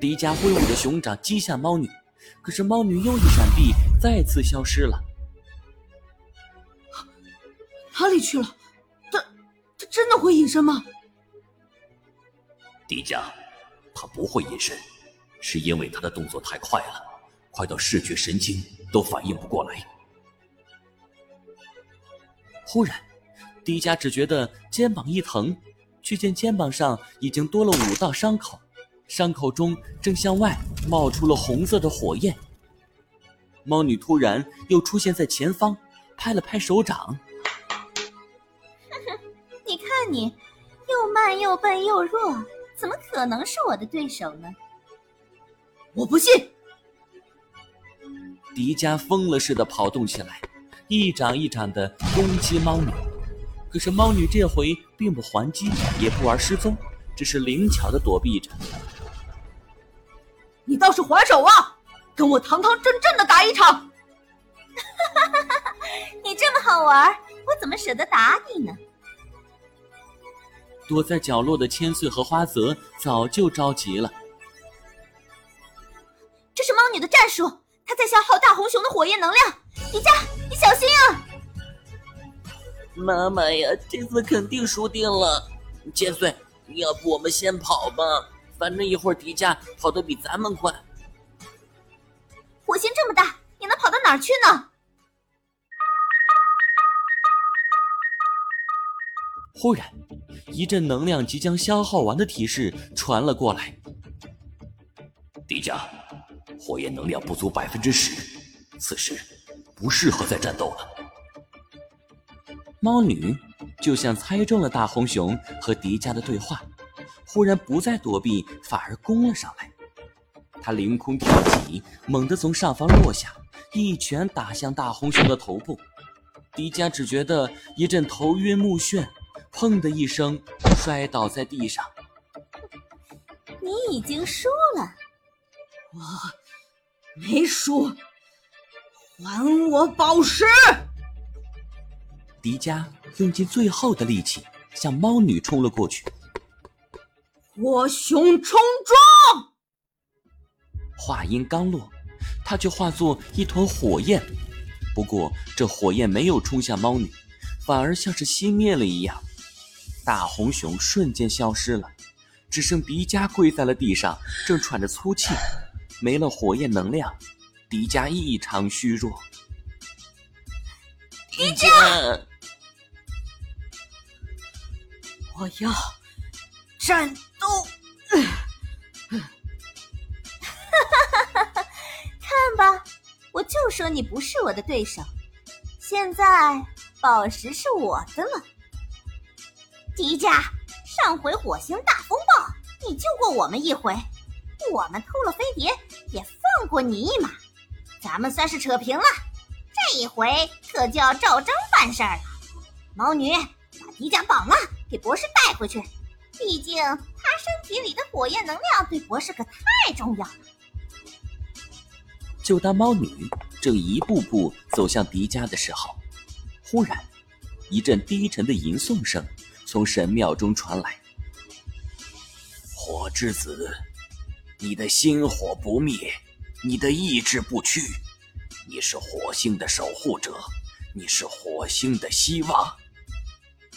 迪迦挥舞着熊掌击向猫女，可是猫女又一闪避，再次消失了。哪里去了？他他真的会隐身吗？迪迦，他不会隐身，是因为他的动作太快了，快到视觉神经都反应不过来。忽然，迪迦只觉得肩膀一疼，却见肩膀上已经多了五道伤口，伤口中正向外冒出了红色的火焰。猫女突然又出现在前方，拍了拍手掌：“你看你，又慢又笨又弱。”怎么可能是我的对手呢？我不信！迪迦疯了似的跑动起来，一掌一掌的攻击猫女。可是猫女这回并不还击，也不玩失踪，只是灵巧的躲避着。你倒是还手啊！跟我堂堂正正的打一场！你这么好玩，我怎么舍得打你呢？躲在角落的千岁和花泽早就着急了。这是猫女的战术，她在消耗大红熊的火焰能量。迪迦，你小心啊！妈妈呀，这次肯定输定了。千岁，要不我们先跑吧？反正一会儿迪迦跑得比咱们快。火星这么大，你能跑到哪儿去呢？忽然。一阵能量即将消耗完的提示传了过来。迪迦，火焰能量不足百分之十，此时不适合再战斗了。猫女就像猜中了大红熊和迪迦的对话，忽然不再躲避，反而攻了上来。他凌空跳起，猛地从上方落下，一拳打向大红熊的头部。迪迦只觉得一阵头晕目眩。砰的一声，摔倒在地上。你已经输了，我没输，还我宝石！迪迦用尽最后的力气向猫女冲了过去。火熊冲撞！话音刚落，他却化作一团火焰。不过这火焰没有冲向猫女，反而像是熄灭了一样。大红熊瞬间消失了，只剩迪迦跪在了地上，正喘着粗气。没了火焰能量，迪迦异常虚弱。迪迦，我要战说你不是我的对手。现在宝石是我的了。迪迦，上回火星大风暴，你救过我们一回，我们偷了飞碟，也放过你一马，咱们算是扯平了。这一回可就要照章办事了。猫女，把迪迦绑了，给博士带回去。毕竟他身体里的火焰能量对博士可太重要了。就当猫女正一步步走向迪迦的时候，忽然一阵低沉的吟诵声。从神庙中传来，火之子，你的心火不灭，你的意志不屈，你是火星的守护者，你是火星的希望。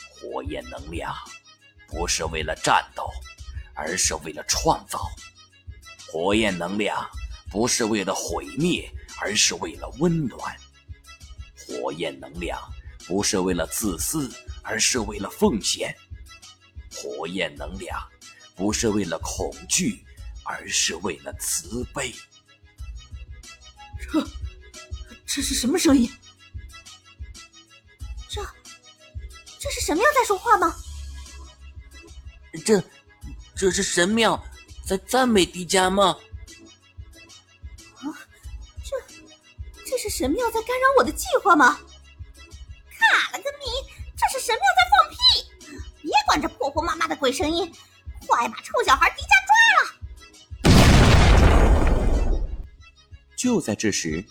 火焰能量不是为了战斗，而是为了创造；火焰能量不是为了毁灭，而是为了温暖；火焰能量不是为了自私。而是为了奉献，火焰能量不是为了恐惧，而是为了慈悲。这，这是什么声音？这，这是神庙在说话吗？这，这是神庙在赞美迪迦吗？神庙在干扰我的计划吗？卡了个咪！这是神庙在放屁！别管这婆婆妈妈的鬼声音，快把臭小孩迪迦抓了！就在这时，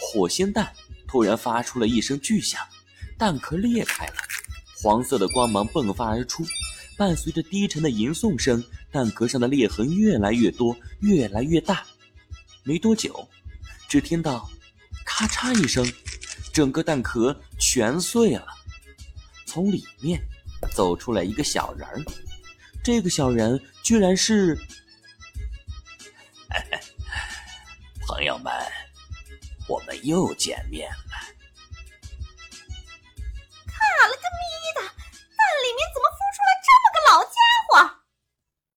火星弹突然发出了一声巨响，弹壳裂开了，黄色的光芒迸发而出，伴随着低沉的吟诵声，蛋壳上的裂痕越来越多，越来越大。没多久，只听到“咔嚓”一声，整个蛋壳全碎了。从里面走出来一个小人儿，这个小人居然是…… 朋友们，我们又见面了。